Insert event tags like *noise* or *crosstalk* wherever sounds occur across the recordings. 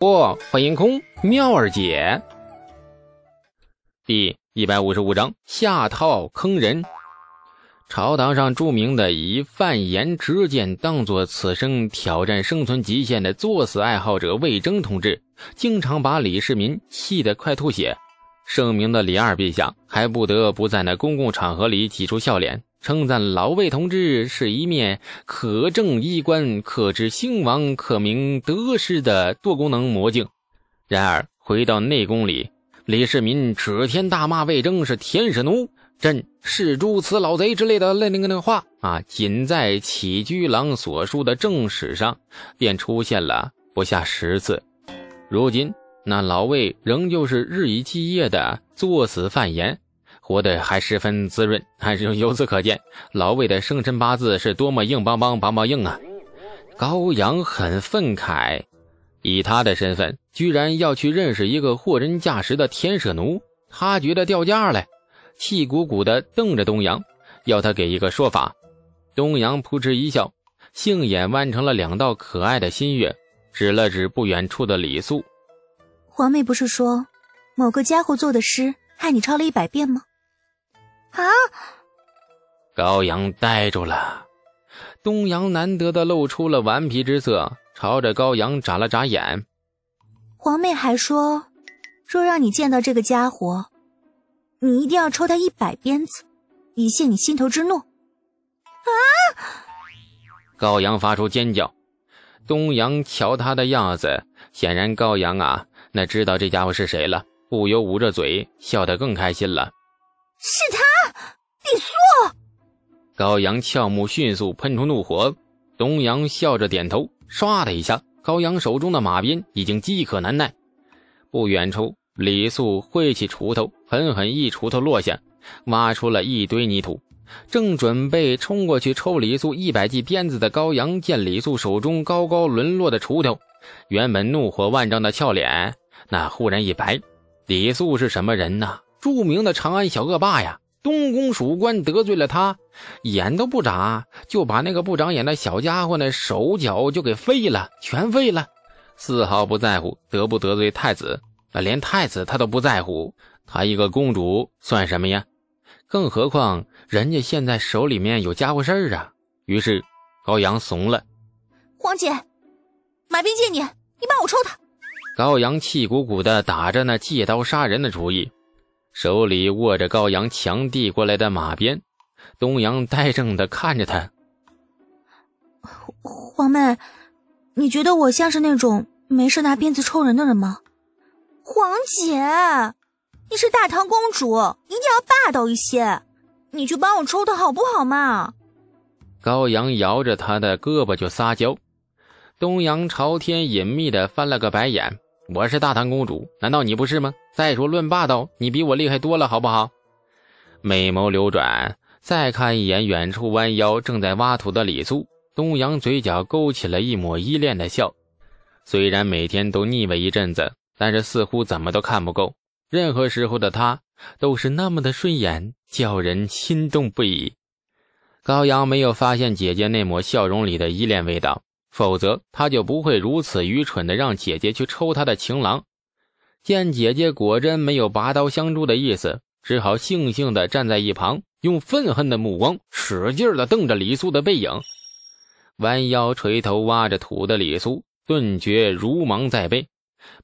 不，欢迎空妙儿姐。第一百五十五章下套坑人。朝堂上著名的以范言直剑当做此生挑战生存极限的作死爱好者魏征同志，经常把李世民气得快吐血。圣明的李二陛下还不得不在那公共场合里挤出笑脸。称赞老魏同志是一面可正衣冠、可知兴亡、可明得失的多功能魔镜。然而回到内宫里，李世民指天大骂魏征是天使奴，朕是诸此老贼之类的那那个那个话啊，仅在起居郎所书的正史上便出现了不下十次。如今那老魏仍旧是日以继夜的作死犯言。活得还十分滋润，还是由此可见，老魏的生辰八字是多么硬邦邦、邦邦硬啊！高阳很愤慨，以他的身份，居然要去认识一个货真价实的天舍奴，他觉得掉价了，气鼓鼓的瞪着东阳，要他给一个说法。东阳扑哧一笑，杏眼弯成了两道可爱的新月，指了指不远处的李素：“皇妹不是说，某个家伙做的诗，害你抄了一百遍吗？”啊！高阳呆住了，东阳难得的露出了顽皮之色，朝着高阳眨了眨眼。皇妹还说，若让你见到这个家伙，你一定要抽他一百鞭子，以泄你心头之怒。啊！高阳发出尖叫。东阳瞧他的样子，显然高阳啊，那知道这家伙是谁了，不由捂着嘴笑得更开心了。是他。李素，高阳俏目迅速喷出怒火。东阳笑着点头，唰的一下，高阳手中的马鞭已经饥渴难耐。不远处，李素挥起锄头，狠狠一锄头落下，挖出了一堆泥土。正准备冲过去抽李素一百记鞭子的高阳，见李素手中高高沦落的锄头，原本怒火万丈的俏脸，那忽然一白。李素是什么人呢？著名的长安小恶霸呀！东宫属官得罪了他，眼都不眨，就把那个不长眼的小家伙那手脚就给废了，全废了，丝毫不在乎得不得罪太子，那连太子他都不在乎，他一个公主算什么呀？更何况人家现在手里面有家伙事儿啊！于是高阳怂了，皇姐，马斌借你，你帮我抽他。高阳气鼓鼓的打着那借刀杀人的主意。手里握着高阳强递过来的马鞭，东阳呆怔的看着他。皇妹，你觉得我像是那种没事拿鞭子抽人的人吗？皇姐，你是大唐公主，一定要霸道一些，你去帮我抽他好不好嘛？高阳摇着他的胳膊就撒娇，东阳朝天隐秘的翻了个白眼。我是大唐公主，难道你不是吗？再说论霸道，你比我厉害多了，好不好？美眸流转，再看一眼远处弯腰正在挖土的李素，东阳嘴角勾起了一抹依恋的笑。虽然每天都腻味一阵子，但是似乎怎么都看不够。任何时候的他都是那么的顺眼，叫人心动不已。高阳没有发现姐姐那抹笑容里的依恋味道。否则，他就不会如此愚蠢的让姐姐去抽他的情郎。见姐姐果真没有拔刀相助的意思，只好悻悻地站在一旁，用愤恨的目光使劲地瞪着李素的背影。弯腰垂头挖着土的李素顿觉如芒在背，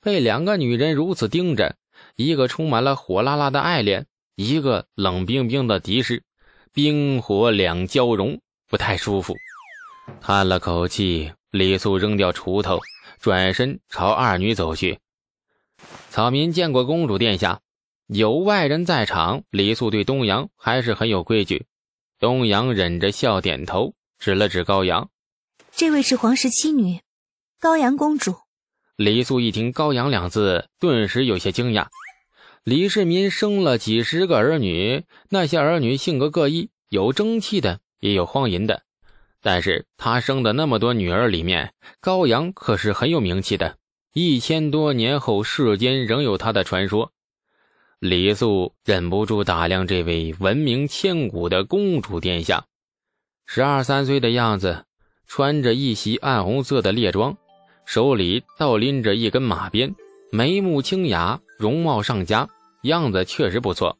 被两个女人如此盯着，一个充满了火辣辣的爱恋，一个冷冰冰的敌视，冰火两交融，不太舒服。叹了口气，李素扔掉锄头，转身朝二女走去。草民见过公主殿下，有外人在场，李素对东阳还是很有规矩。东阳忍着笑点头，指了指高阳：“这位是皇室妻女，高阳公主。”李素一听“高阳”两字，顿时有些惊讶。李世民生了几十个儿女，那些儿女性格各异，有争气的，也有荒淫的。但是他生的那么多女儿里面，高阳可是很有名气的。一千多年后，世间仍有他的传说。李素忍不住打量这位闻名千古的公主殿下，十二三岁的样子，穿着一袭暗红色的猎装，手里倒拎着一根马鞭，眉目清雅，容貌上佳，样子确实不错。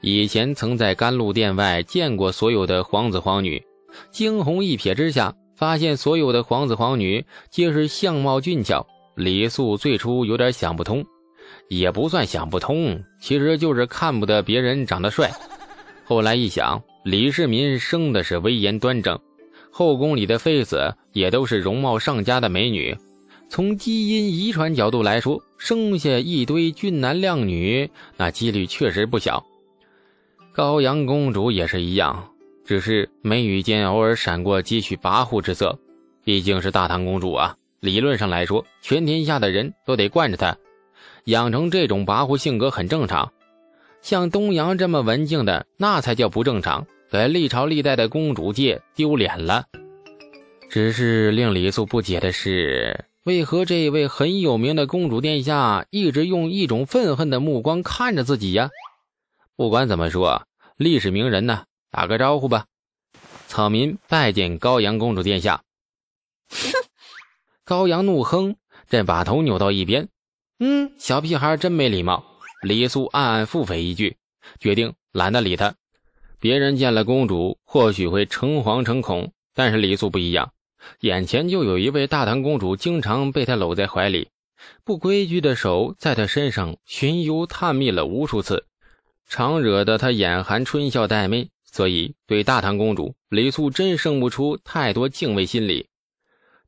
以前曾在甘露殿外见过所有的皇子皇女，惊鸿一瞥之下，发现所有的皇子皇女皆是相貌俊俏。李素最初有点想不通，也不算想不通，其实就是看不得别人长得帅。*laughs* 后来一想，李世民生的是威严端正，后宫里的妃子也都是容貌上佳的美女，从基因遗传角度来说，生下一堆俊男靓女，那几率确实不小。高阳公主也是一样，只是眉宇间偶尔闪过几许跋扈之色。毕竟是大唐公主啊，理论上来说，全天下的人都得惯着她。养成这种跋扈性格很正常。像东阳这么文静的，那才叫不正常，给历朝历代的公主界丢脸了。只是令李素不解的是，为何这位很有名的公主殿下一直用一种愤恨的目光看着自己呀？不管怎么说，历史名人呢，打个招呼吧。草民拜见高阳公主殿下。哼！高阳怒哼，朕把头扭到一边。嗯，小屁孩真没礼貌。李素暗暗腹诽一句，决定懒得理他。别人见了公主，或许会诚惶诚恐，但是李素不一样。眼前就有一位大唐公主，经常被他搂在怀里，不规矩的手在他身上寻游探秘了无数次。常惹得他眼含春笑带媚，所以对大唐公主李素真生不出太多敬畏心理。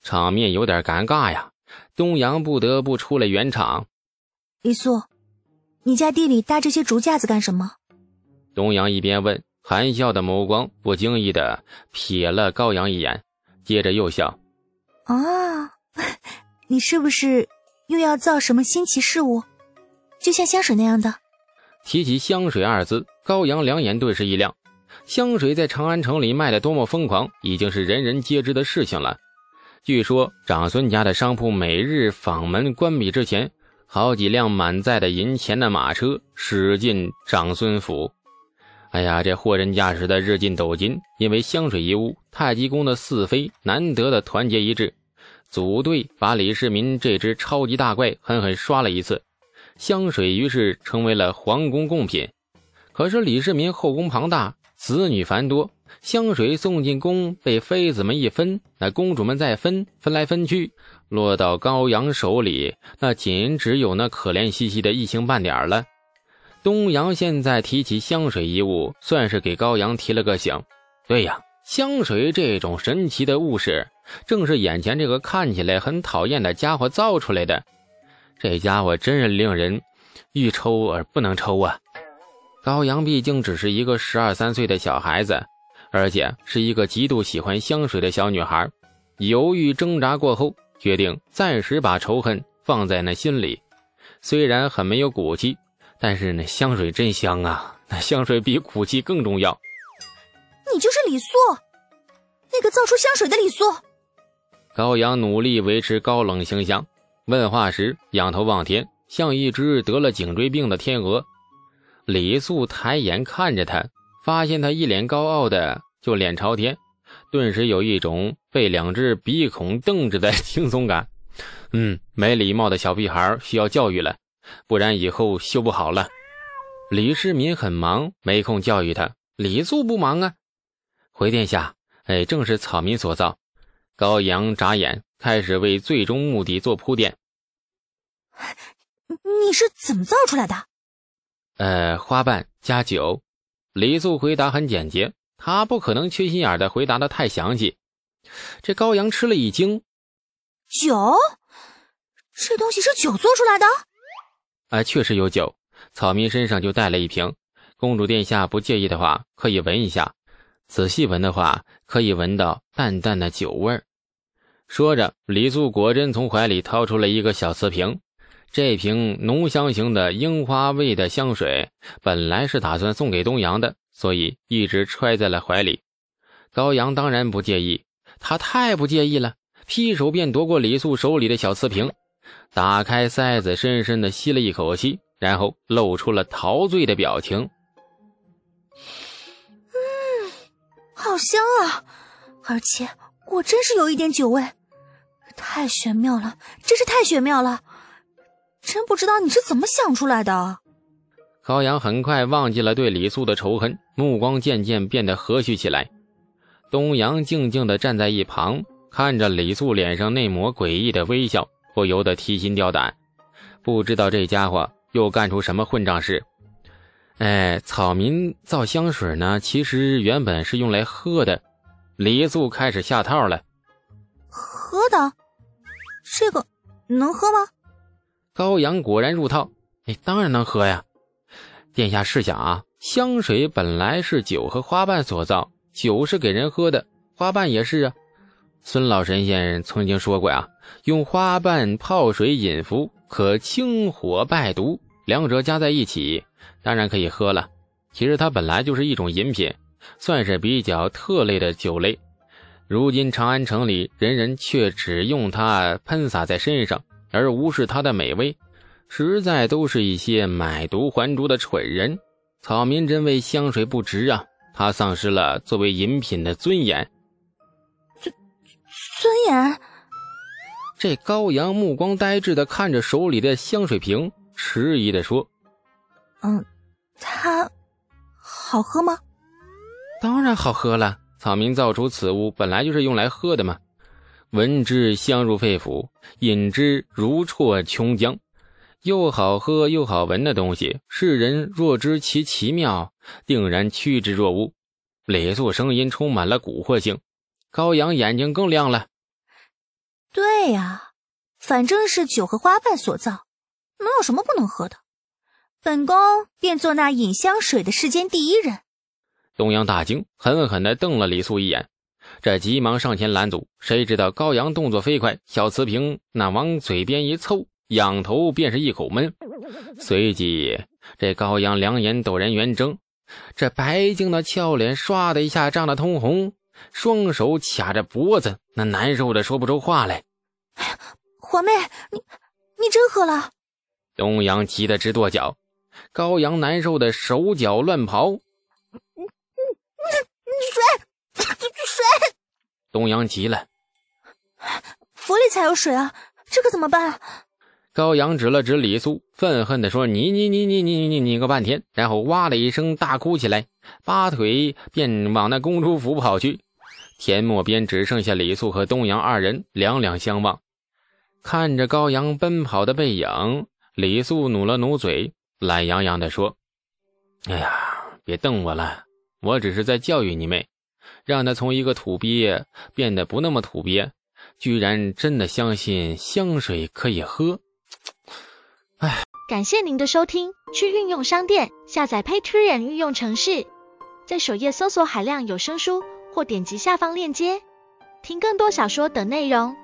场面有点尴尬呀，东阳不得不出来圆场。李素，你家地里搭这些竹架子干什么？东阳一边问，含笑的眸光不经意的瞥了高阳一眼，接着又笑。啊，*laughs* 你是不是又要造什么新奇事物？就像香水那样的？提起香水二字，高阳两眼顿时一亮。香水在长安城里卖的多么疯狂，已经是人人皆知的事情了。据说长孙家的商铺每日坊门关闭之前，好几辆满载的银钱的马车驶进长孙府。哎呀，这货真价实的日进斗金。因为香水一屋，太极宫的四妃难得的团结一致，组队把李世民这只超级大怪狠狠刷了一次。香水于是成为了皇宫贡品，可是李世民后宫庞大，子女繁多，香水送进宫被妃子们一分，那公主们再分，分来分去，落到高阳手里，那仅只有那可怜兮兮的一星半点了。东阳现在提起香水一物，算是给高阳提了个醒。对呀，香水这种神奇的物事，正是眼前这个看起来很讨厌的家伙造出来的。这家伙真是令人欲抽而不能抽啊！高阳毕竟只是一个十二三岁的小孩子，而且是一个极度喜欢香水的小女孩。犹豫挣扎过后，决定暂时把仇恨放在那心里。虽然很没有骨气，但是那香水真香啊！那香水比骨气更重要。你就是李素，那个造出香水的李素。高阳努力维持高冷形象。问话时，仰头望天，像一只得了颈椎病的天鹅。李素抬眼看着他，发现他一脸高傲的就脸朝天，顿时有一种被两只鼻孔瞪着的 *laughs* 轻松感。嗯，没礼貌的小屁孩需要教育了，不然以后修不好了。李世民很忙，没空教育他。李素不忙啊，回殿下，哎，正是草民所造。高阳眨眼。开始为最终目的做铺垫。你是怎么造出来的？呃，花瓣加酒。李素回答很简洁，他不可能缺心眼的回答的太详细。这高阳吃了一惊：酒？这东西是酒做出来的？啊，确实有酒。草民身上就带了一瓶。公主殿下不介意的话，可以闻一下。仔细闻的话，可以闻到淡淡的酒味儿。说着，李素果真从怀里掏出了一个小瓷瓶。这瓶浓香型的樱花味的香水，本来是打算送给东阳的，所以一直揣在了怀里。高阳当然不介意，他太不介意了，劈手便夺过李素手里的小瓷瓶，打开塞子，深深的吸了一口气，然后露出了陶醉的表情。嗯，好香啊，而且果真是有一点酒味。太玄妙了，真是太玄妙了！真不知道你是怎么想出来的。高阳很快忘记了对李素的仇恨，目光渐渐变得和煦起来。东阳静静地站在一旁，看着李素脸上那抹诡异的微笑，不由得提心吊胆，不知道这家伙又干出什么混账事。哎，草民造香水呢，其实原本是用来喝的。李素开始下套了。喝的？这个能喝吗？高阳果然入套。哎，当然能喝呀。殿下试想啊，香水本来是酒和花瓣所造。酒是给人喝的，花瓣也是啊。孙老神仙曾经说过呀，用花瓣泡水饮服，可清火败毒。两者加在一起，当然可以喝了。其实它本来就是一种饮品，算是比较特类的酒类。如今长安城里人人却只用它喷洒在身上，而无视它的美味，实在都是一些买椟还珠的蠢人。草民真为香水不值啊！他丧失了作为饮品的尊严，尊尊严。这高阳目光呆滞的看着手里的香水瓶，迟疑的说：“嗯，它好喝吗？”“当然好喝了。草民造出此物本来就是用来喝的嘛。闻之香入肺腑，饮之如啜琼浆。又好喝又好闻的东西，世人若知其奇妙。”定然趋之若鹜。李素声音充满了蛊惑性，高阳眼睛更亮了。对呀，反正是酒和花瓣所造，能有什么不能喝的？本宫便做那饮香水的世间第一人。东阳大惊，狠狠地瞪了李素一眼，这急忙上前拦阻。谁知道高阳动作飞快，小瓷瓶那往嘴边一凑，仰头便是一口闷。随即，这高阳两眼陡然圆睁。这白净的俏脸唰的一下涨得通红，双手卡着脖子，那难受的说不出话来。华妹，你你真喝了？东阳急得直跺脚，高阳难受的手脚乱刨。你你水水！东阳急了，府里才有水啊，这可怎么办？高阳指了指李素，愤恨地说：“你你你你你你你个半天！”然后哇的一声大哭起来，拔腿便往那公主府跑去。田陌边只剩下李素和东阳二人，两两相望。看着高阳奔跑的背影，李素努了努嘴，懒洋洋地说：“哎呀，别瞪我了，我只是在教育你妹，让他从一个土鳖变得不那么土鳖，居然真的相信香水可以喝。”哎，感谢您的收听。去运用商店下载 Patreon 运用城市，在首页搜索海量有声书，或点击下方链接听更多小说等内容。